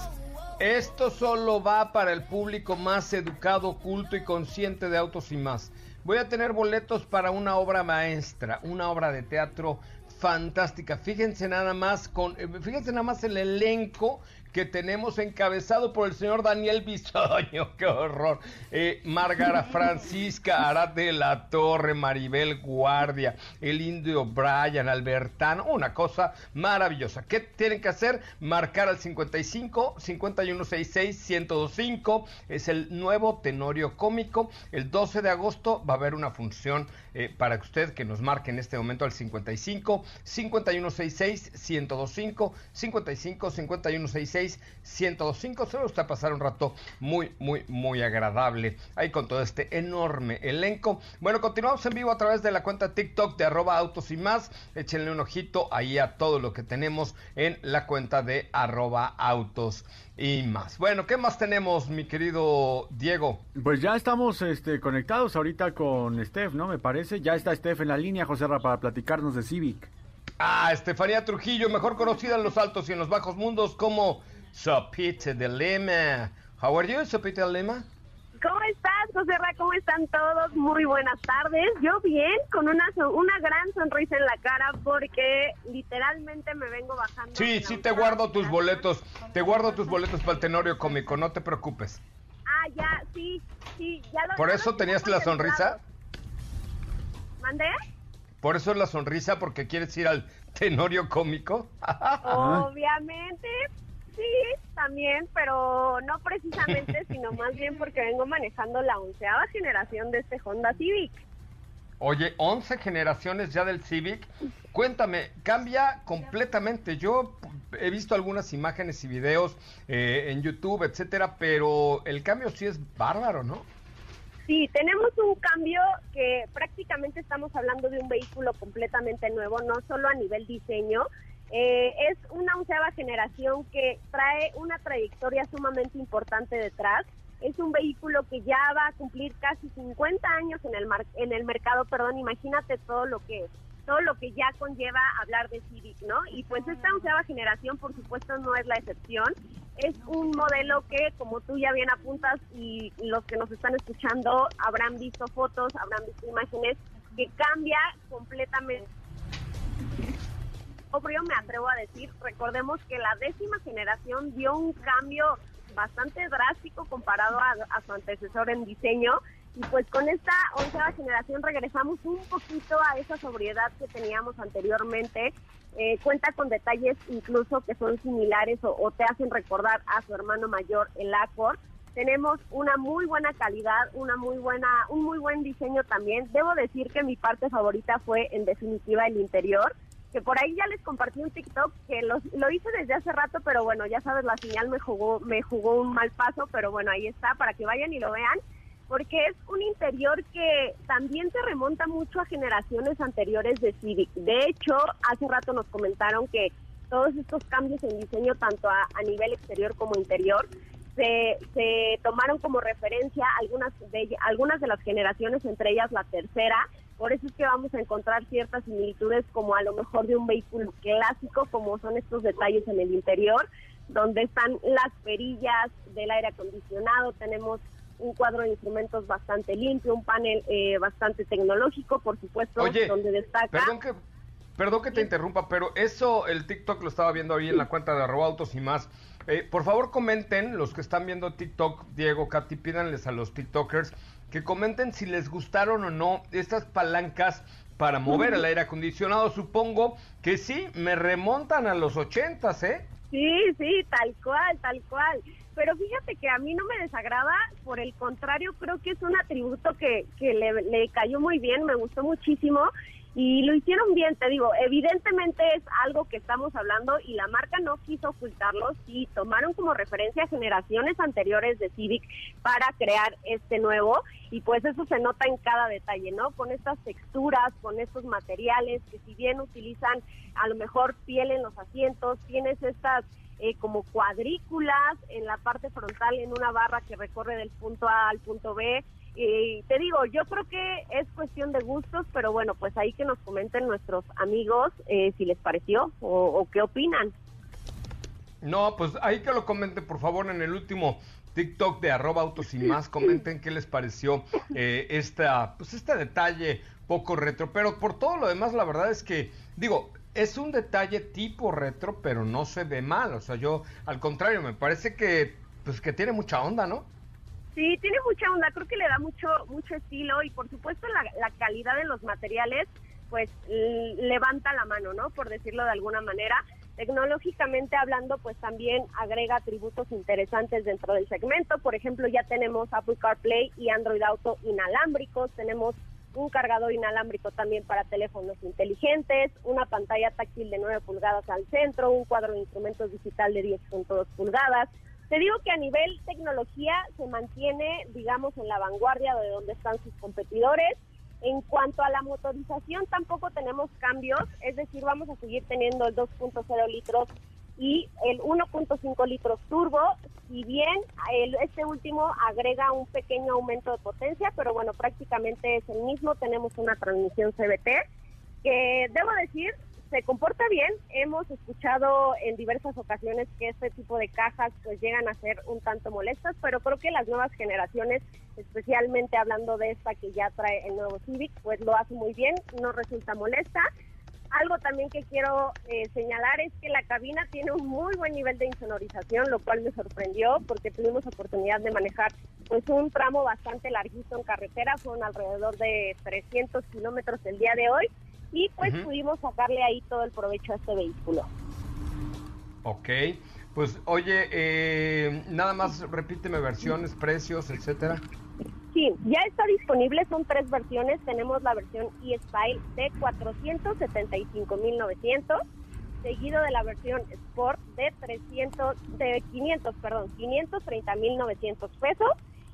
[SPEAKER 8] esto solo va para el público más educado, culto y consciente de autos y más. Voy a tener boletos para una obra maestra, una obra de teatro fantástica. Fíjense nada más con, eh, fíjense nada más el elenco que tenemos encabezado por el señor Daniel Bisoño, qué horror. Eh, Margara Francisca Arad de la Torre, Maribel Guardia, el indio Brian, Albertano, una cosa maravillosa. ¿Qué tienen que hacer? Marcar al 55 5166 1025. Es el nuevo tenorio cómico. El 12 de agosto va a haber una función eh, para que usted que nos marque en este momento al 55 5166 1025 55 5166 1025 se va a pasar un rato muy muy muy agradable ahí con todo este enorme elenco bueno continuamos en vivo a través de la cuenta TikTok de arroba autos y más échenle un ojito ahí a todo lo que tenemos en la cuenta de arroba autos y más. Bueno, ¿qué más tenemos, mi querido Diego?
[SPEAKER 5] Pues ya estamos este, conectados ahorita con Steph, ¿no? Me parece. Ya está Steph en la línea, José Ra, para platicarnos de Civic.
[SPEAKER 8] Ah, Estefanía Trujillo, mejor conocida en los altos y en los bajos mundos como Sopite de Lima. How are you, Sopite de Lima?
[SPEAKER 10] ¿Cómo estás, José Ra? ¿Cómo están todos? Muy buenas tardes. Yo bien, con una, una gran sonrisa en la cara porque literalmente me vengo bajando.
[SPEAKER 8] Sí, sí te guardo tus boletos. Te guardo tus boletos para el Tenorio Cómico, no te preocupes.
[SPEAKER 10] Ah, ya, sí, sí. Ya lo,
[SPEAKER 8] ¿Por eso tenías la sonrisa?
[SPEAKER 10] ¿Mandé?
[SPEAKER 8] ¿Por eso es la sonrisa? ¿Porque quieres ir al Tenorio Cómico?
[SPEAKER 10] Obviamente, sí, también, pero no precisamente, sino más bien porque vengo manejando la onceava generación de este Honda Civic.
[SPEAKER 8] Oye, 11 generaciones ya del Civic. Cuéntame, cambia completamente. Yo he visto algunas imágenes y videos eh, en YouTube, etcétera, pero el cambio sí es bárbaro, ¿no?
[SPEAKER 10] Sí, tenemos un cambio que prácticamente estamos hablando de un vehículo completamente nuevo, no solo a nivel diseño, eh, es una onceava generación que trae una trayectoria sumamente importante detrás. Es un vehículo que ya va a cumplir casi 50 años en el en el mercado, perdón, imagínate todo lo que todo lo que ya conlleva hablar de Civic, ¿no? Y pues esta onceava generación, por supuesto, no es la excepción. Es un modelo que, como tú ya bien apuntas y los que nos están escuchando habrán visto fotos, habrán visto imágenes, que cambia completamente. Obvio, me atrevo a decir, recordemos que la décima generación dio un cambio bastante drástico comparado a, a su antecesor en diseño y pues con esta onceava generación regresamos un poquito a esa sobriedad que teníamos anteriormente. Eh, cuenta con detalles incluso que son similares o, te hacen recordar a su hermano mayor, el Accord. Tenemos una muy buena calidad, una muy buena, un muy buen diseño también. Debo decir que mi parte favorita fue en definitiva el interior que por ahí ya les compartí un TikTok que lo, lo, hice desde hace rato, pero bueno, ya sabes, la señal me jugó, me jugó un mal paso, pero bueno, ahí está para que vayan y lo vean porque es un interior que también se remonta mucho a generaciones anteriores de Civic. De hecho, hace rato nos comentaron que todos estos cambios en diseño, tanto a, nivel exterior como interior, se, se, tomaron como referencia algunas de, algunas de las generaciones, entre ellas la tercera. Por eso es que vamos a encontrar ciertas similitudes como a lo mejor de un vehículo clásico, como son estos detalles en el interior, donde están las perillas del aire acondicionado, tenemos un cuadro de instrumentos bastante limpio, un panel eh, bastante tecnológico, por supuesto, donde destaca...
[SPEAKER 8] Perdón que, perdón que te interrumpa, pero eso, el TikTok lo estaba viendo ahí en la cuenta de arroba autos y más. Eh, por favor comenten, los que están viendo TikTok, Diego, Katy, pídanles a los TikTokers que comenten si les gustaron o no estas palancas para mover el aire acondicionado. Supongo que sí, me remontan a los ochentas, ¿eh?
[SPEAKER 10] Sí, sí, tal cual, tal cual. Pero fíjate que a mí no me desagrada, por el contrario, creo que es un atributo que, que le, cayó muy bien, me gustó muchísimo y lo hicieron bien, te digo, evidentemente es algo que estamos hablando y la marca no quiso ocultarlo, sí, tomaron como referencia generaciones anteriores de Civic para crear este nuevo y pues eso se nota en cada detalle, ¿no? Con estas texturas, con estos materiales que si bien utilizan a lo mejor piel en los asientos, tienes estas eh, como cuadrículas en la parte frontal en una barra que recorre del punto A al punto B. Y te digo, yo creo que es cuestión de gustos, pero bueno, pues ahí que nos comenten nuestros amigos eh, si les pareció o, qué opinan.
[SPEAKER 8] No, pues ahí que lo comenten, por favor, en el último TikTok de arroba autos y más, comenten qué les pareció eh, esta, pues este detalle poco retro, pero por todo lo demás, la verdad es que, digo, es un detalle tipo retro, pero no se ve mal. O sea, yo, al contrario, me parece que, pues, que tiene mucha onda, ¿no?
[SPEAKER 10] Sí, tiene mucha onda. Creo que le da mucho, mucho estilo y, por supuesto, la, la calidad de los materiales, pues, levanta la mano, ¿no? Por decirlo de alguna manera. Tecnológicamente hablando, pues también agrega atributos interesantes dentro del segmento. Por ejemplo, ya tenemos Apple CarPlay y Android Auto inalámbricos, tenemos un cargador inalámbrico también para teléfonos inteligentes, una pantalla táctil de 9 pulgadas al centro, un cuadro de instrumentos digital de 10.2 pulgadas. Te digo que a nivel tecnología se mantiene, digamos, en la vanguardia de donde están sus competidores. En cuanto a la motorización, tampoco tenemos cambios, es decir, vamos a seguir teniendo el 2.0 litros y el 1.5 litros turbo, si bien este último agrega un pequeño aumento de potencia, pero bueno, prácticamente es el mismo, tenemos una transmisión CBT que debo decir se comporta bien. Hemos escuchado en diversas ocasiones que este tipo de cajas pues llegan a ser un tanto molestas, pero creo que las nuevas generaciones, especialmente hablando de esta que ya trae el nuevo Civic, pues lo hace muy bien, no resulta molesta algo también que quiero eh, señalar es que la cabina tiene un muy buen nivel de insonorización, lo cual me sorprendió porque tuvimos oportunidad de manejar pues un tramo bastante larguito en carretera, fueron alrededor de 300 kilómetros el día de hoy y pues pudimos sacarle ahí todo el provecho a este vehículo.
[SPEAKER 8] Ok, pues oye, eh, nada más repíteme versiones, precios, etcétera.
[SPEAKER 10] Sí, ya está disponible, son tres versiones. Tenemos la versión e-Style de 475.900, seguido de la versión Sport de 300, de 500, perdón, 530.900 pesos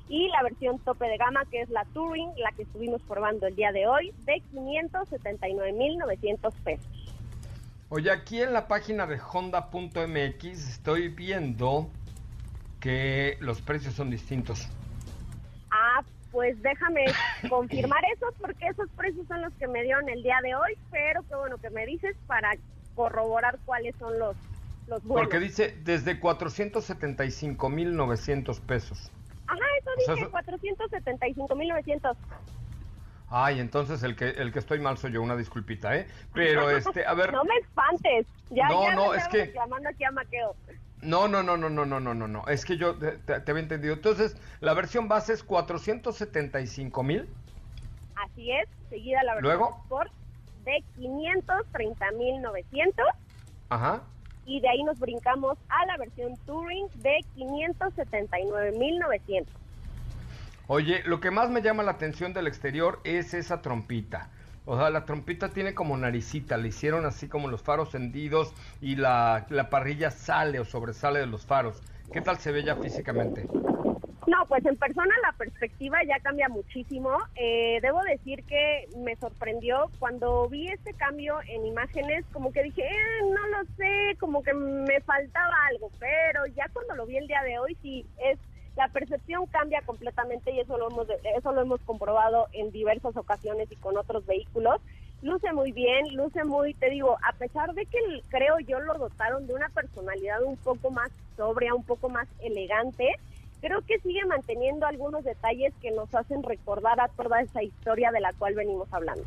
[SPEAKER 10] y la versión tope de gama que es la Touring, la que estuvimos probando el día de hoy, de 579.900 pesos.
[SPEAKER 8] Oye, aquí en la página de Honda.mx estoy viendo que los precios son distintos.
[SPEAKER 10] Pues déjame confirmar eso porque esos precios son los que me dieron el día de hoy, pero qué bueno que me dices para corroborar cuáles son los los vuelos.
[SPEAKER 8] Porque dice desde 475.900 pesos.
[SPEAKER 10] Ajá, eso dice, 475.900.
[SPEAKER 8] Ay, entonces el que el que estoy mal soy yo, una disculpita, ¿eh? Pero este, a ver.
[SPEAKER 10] no me espantes. Ya,
[SPEAKER 8] no,
[SPEAKER 10] ya
[SPEAKER 8] no,
[SPEAKER 10] me
[SPEAKER 8] es que
[SPEAKER 10] reclamando aquí a Maqueo.
[SPEAKER 8] No, no, no, no, no, no, no, no, no. Es que yo te, te- había entendido. Entonces, la versión base es 475 mil.
[SPEAKER 10] Así es, seguida la versión
[SPEAKER 8] Luego.
[SPEAKER 10] Sport de 530.900
[SPEAKER 8] Ajá.
[SPEAKER 10] y de ahí nos brincamos a la versión Touring de 579.900.
[SPEAKER 8] Oye, lo que más me llama la atención del exterior es esa trompita. O sea, la trompita tiene como naricita, le hicieron así como los faros hendidos y la, la parrilla sale o sobresale de los faros. ¿Qué tal se ve ya físicamente?
[SPEAKER 10] No, pues en persona la perspectiva ya cambia muchísimo. Eh, debo decir que me sorprendió cuando vi este cambio en imágenes, como que dije, "Eh, no lo sé, como que me faltaba algo, pero ya cuando lo vi el día de hoy sí es la percepción cambia completamente y eso lo hemos eso lo hemos comprobado en diversas ocasiones y con otros vehículos. Luce muy bien, luce muy, te digo, a pesar de que creo yo lo dotaron de una personalidad un poco más sobria, un poco más elegante, creo que sigue manteniendo algunos detalles que nos hacen recordar a toda esa historia de la cual venimos hablando.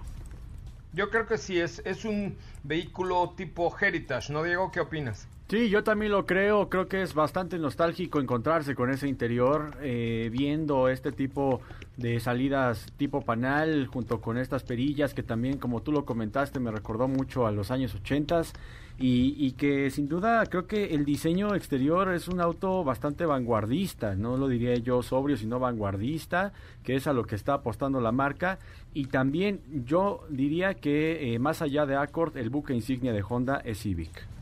[SPEAKER 8] Yo creo que sí, es, es un vehículo tipo Heritage, ¿no, Diego? ¿Qué opinas?
[SPEAKER 5] Sí, yo también lo creo. Creo que es bastante nostálgico encontrarse con ese interior, eh, viendo este tipo de salidas tipo panal junto con estas perillas que también, como tú lo comentaste, me recordó mucho a los años 80 y, y que sin duda creo que el diseño exterior es un auto bastante vanguardista, no lo diría yo sobrio, sino vanguardista, que es a lo que está apostando la marca. Y también yo diría que eh, más allá de Accord, el buque insignia de Honda es Civic.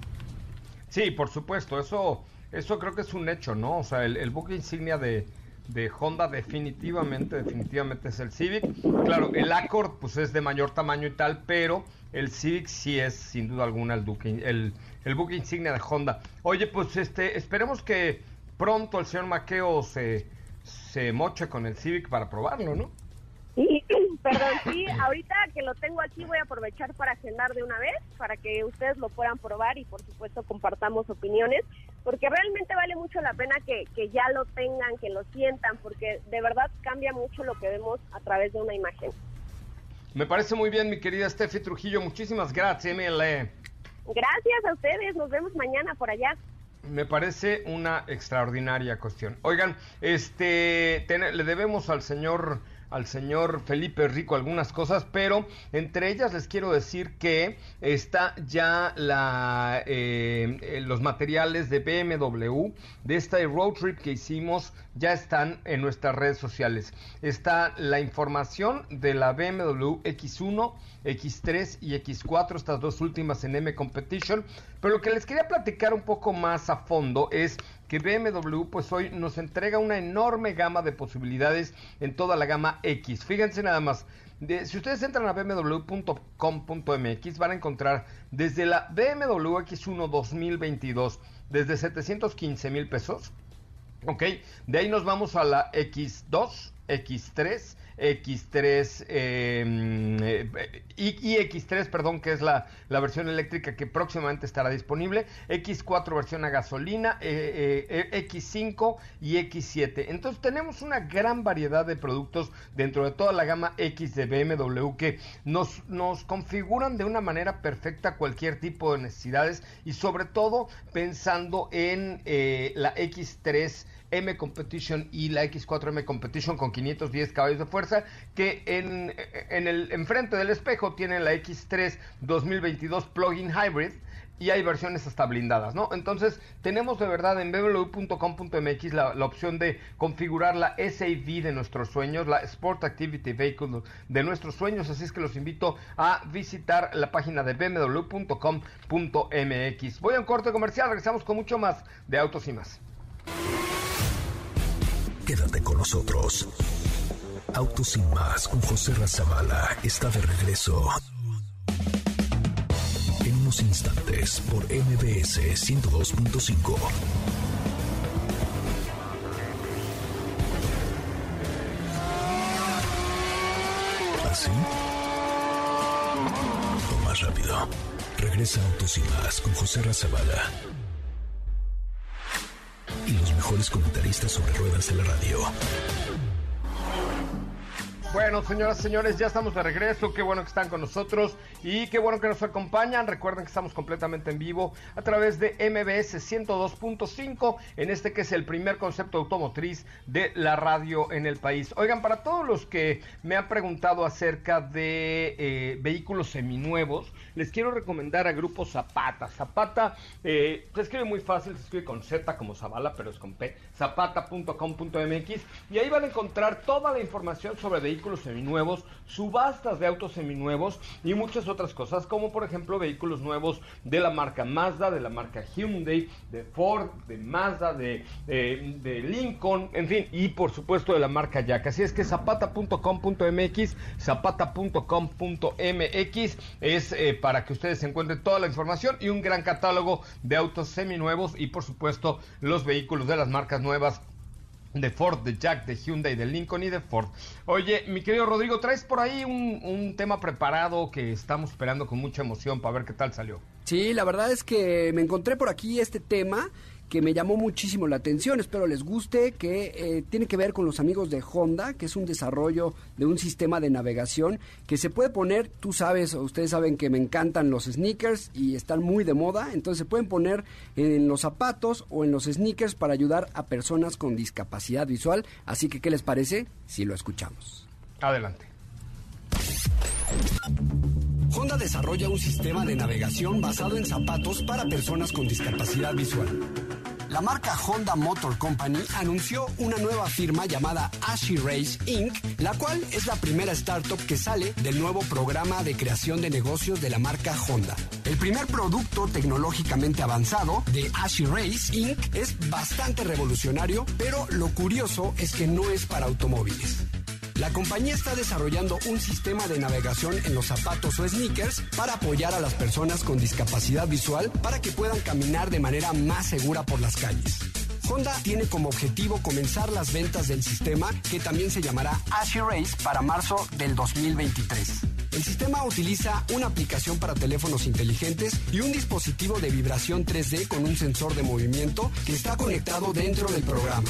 [SPEAKER 8] Sí, por supuesto, eso, eso creo que es un hecho, ¿no? O sea, el, el buque insignia de, de Honda definitivamente, definitivamente es el Civic. Claro, el Accord pues es de mayor tamaño y tal, pero el Civic sí es sin duda alguna el, duque, el, buque insignia de Honda. Oye, pues este, esperemos que pronto el señor Maqueo se, se moche con el Civic para probarlo, ¿no?
[SPEAKER 10] Y, perdón, sí, ahorita que lo tengo aquí voy a aprovechar para agendar de una vez, para que ustedes lo puedan probar y por supuesto compartamos opiniones, porque realmente vale mucho la pena que, que ya lo tengan, que lo sientan, porque de verdad cambia mucho lo que vemos a través de una imagen.
[SPEAKER 8] Me parece muy bien, mi querida Steffi Trujillo. Muchísimas gracias, MLE.
[SPEAKER 10] Gracias a ustedes, nos vemos mañana por allá.
[SPEAKER 8] Me parece una extraordinaria cuestión. Oigan, este ten- le debemos al señor al señor Felipe Rico algunas cosas, pero entre ellas les quiero decir que está ya la eh, eh, los materiales de BMW de este road trip que hicimos ya están en nuestras redes sociales. Está la información de la BMW X1, X3 y X4, estas dos últimas en M Competition. Pero lo que les quería platicar un poco más a fondo es que BMW pues hoy nos entrega una enorme gama de posibilidades en toda la gama X. Fíjense nada más, de- si ustedes entran a bmw.com.mx van a encontrar desde la BMW X1 2022 desde 715 mil pesos Ok, de ahí nos vamos a la X2, X3, X3 eh, eh, y, y X3, perdón, que es la, la versión eléctrica que próximamente estará disponible, X4 versión a gasolina, eh, eh, eh, X5 y X7. Entonces tenemos una gran variedad de productos dentro de toda la gama X de BMW que nos, nos configuran de una manera perfecta cualquier tipo de necesidades y sobre todo pensando en la X3 M Competition y la X4 M Competition con 510 caballos de fuerza que en, en el enfrente del espejo tienen la X3 2022 Plug-in Hybrid y hay versiones hasta blindadas, ¿no? Entonces, tenemos de verdad en www.com.mx la, la opción de configurar la SAV de nuestros sueños, la Sport Activity Vehicle de nuestros sueños, así es que los invito a visitar la página de www.com.mx. Voy a un corte comercial, regresamos con mucho más de Autos y más.
[SPEAKER 1] Quédate con nosotros. Autos sin más con José Razabala está de regreso. En unos instantes por MBS 102.5. ¿Así? O más rápido. Regresa Autos y más con José Razabala mejores comentaristas sobre ruedas en la radio.
[SPEAKER 8] Bueno, señoras y señores, ya estamos de regreso. Qué bueno que están con nosotros y qué bueno que nos acompañan. Recuerden que estamos completamente en vivo a través de MBS 102.5 en este que es el primer concepto automotriz de la radio en el país. Oigan, para todos los que me han preguntado acerca de eh, vehículos seminuevos, les quiero recomendar a Grupo Zapata. Zapata eh, se escribe muy fácil, se escribe con Z como Zavala, pero es con P. Zapata.com.mx y ahí van a encontrar toda la información sobre vehículos seminuevos, subastas de autos seminuevos y muchas otras cosas, como por ejemplo vehículos nuevos de la marca Mazda, de la marca Hyundai, de Ford, de Mazda, de, eh, Lincoln, en fin, y por supuesto de la marca Jack. Así es que zapata.com.mx, zapata.com.mx es eh, para que ustedes encuentren toda la información y un gran catálogo de autos seminuevos y por supuesto los vehículos de las marcas nuevas de Ford, de Jack, de Hyundai, de Lincoln y de Ford. Oye, mi querido Rodrigo, traes por ahí un, un, tema preparado que estamos esperando con mucha emoción para ver qué tal salió.
[SPEAKER 6] Sí, la verdad es que me encontré por aquí este tema que me llamó muchísimo la atención, espero les guste, que eh, tiene que ver con los amigos de Honda, que es un desarrollo de un sistema de navegación que se puede poner, tú sabes, ustedes saben que me encantan los sneakers y están muy de moda, entonces se pueden poner en los zapatos o en los sneakers para ayudar a personas con discapacidad visual, así que ¿qué les parece si lo escuchamos?
[SPEAKER 8] Adelante.
[SPEAKER 6] Honda desarrolla un sistema de navegación basado en zapatos para personas con discapacidad visual. La marca Honda Motor Company anunció una nueva firma llamada Ashi Race Inc., la cual es la primera startup que sale del nuevo programa de creación de negocios de la marca Honda. El primer producto tecnológicamente avanzado de Ashi Race Inc. es bastante revolucionario, pero lo curioso es que no es para automóviles. La compañía está desarrollando un sistema de navegación en los zapatos o sneakers para apoyar a las personas con discapacidad visual para que puedan caminar de manera más segura por las calles. Honda tiene como objetivo comenzar las ventas del sistema que también se llamará Ashi Race para marzo del 2023. El sistema utiliza una aplicación para teléfonos inteligentes y un dispositivo de vibración 3D con un sensor de movimiento que está conectado dentro del programa.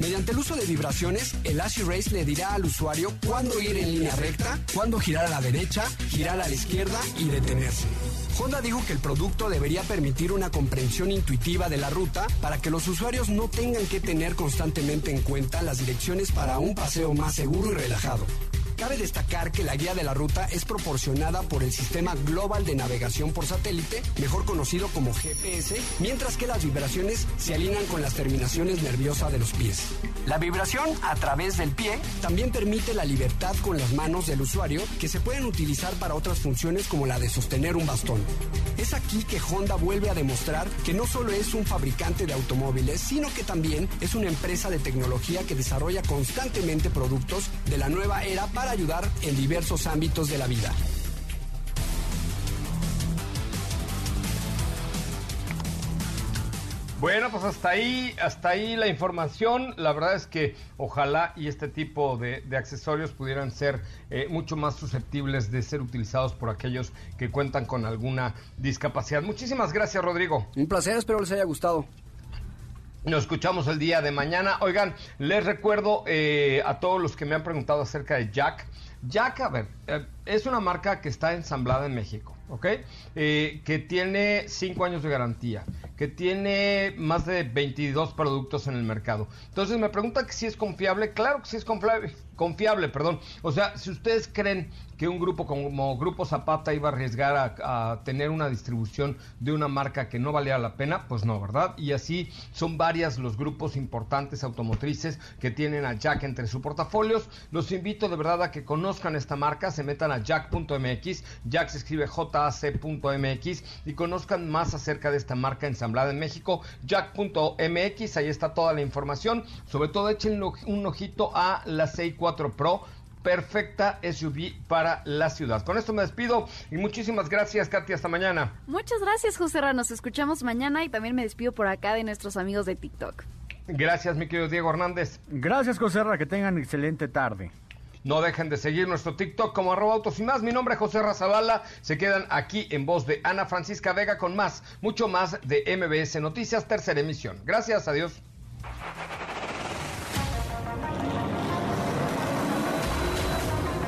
[SPEAKER 6] Mediante el uso de vibraciones, el Ashi Race le dirá al usuario cuándo ir en línea recta, cuándo girar a la derecha, girar a la izquierda y detenerse. Honda dijo que el producto debería permitir una comprensión intuitiva de la ruta para que los usuarios no tengan que tener constantemente en cuenta las direcciones para un paseo más seguro y relajado. Cabe destacar que la guía de la ruta es proporcionada por el Sistema Global de Navegación por Satélite, mejor conocido como GPS, mientras que las vibraciones se alinean con las terminaciones nerviosas de los pies. La vibración a través del pie también permite la libertad con las manos del usuario que se pueden utilizar para otras funciones como la de sostener un bastón. Es aquí que Honda vuelve a demostrar que no solo es un fabricante de automóviles, sino que también es una empresa de tecnología que desarrolla constantemente productos de la nueva era para ayudar en diversos ámbitos de la vida.
[SPEAKER 8] Bueno, pues hasta ahí, hasta ahí la información. La verdad es que ojalá y este tipo de, de accesorios pudieran ser eh, mucho más susceptibles de ser utilizados por aquellos que cuentan con alguna discapacidad. Muchísimas gracias, Rodrigo.
[SPEAKER 6] Un placer, espero les haya gustado.
[SPEAKER 8] Nos escuchamos el día de mañana. Oigan, les recuerdo eh, a todos los que me han preguntado acerca de Jack. Jack, a ver, eh, es una marca que está ensamblada en México, ¿ok? Eh, que tiene 5 años de garantía, que tiene más de 22 productos en el mercado. Entonces me pregunta que si es confiable. Claro que sí es confiable, confiable, perdón. O sea, si ustedes creen que un grupo como Grupo Zapata iba a arriesgar a, tener una distribución de una marca que no valía la pena, pues no, ¿verdad? Y así son varias los grupos importantes automotrices que tienen a Jack entre sus portafolios. Los invito de verdad a que conozcan esta marca, se metan a jack.mx, Jack se escribe jac.mx y conozcan más acerca de esta marca ensamblada en México, jack.mx, ahí está toda la información. Sobre todo echen un ojito a la 64 Pro perfecta SUV para la ciudad. Con esto me despido y muchísimas gracias, Katy. Hasta mañana.
[SPEAKER 4] Muchas gracias, José Ra. Nos escuchamos mañana y también me despido por acá de nuestros amigos de TikTok.
[SPEAKER 8] Gracias, mi querido Diego Hernández.
[SPEAKER 5] Gracias, José Ra. Que tengan excelente tarde.
[SPEAKER 8] No dejen de seguir nuestro TikTok como arroba autos y más. Mi nombre es José Razabala. Se quedan aquí en voz de Ana Francisca Vega con más, mucho más de MBS Noticias, tercera emisión. Gracias, adiós.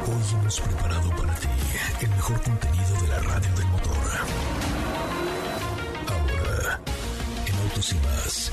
[SPEAKER 1] Hoy hemos preparado para ti el mejor contenido de la radio del motor. Ahora, en autos y más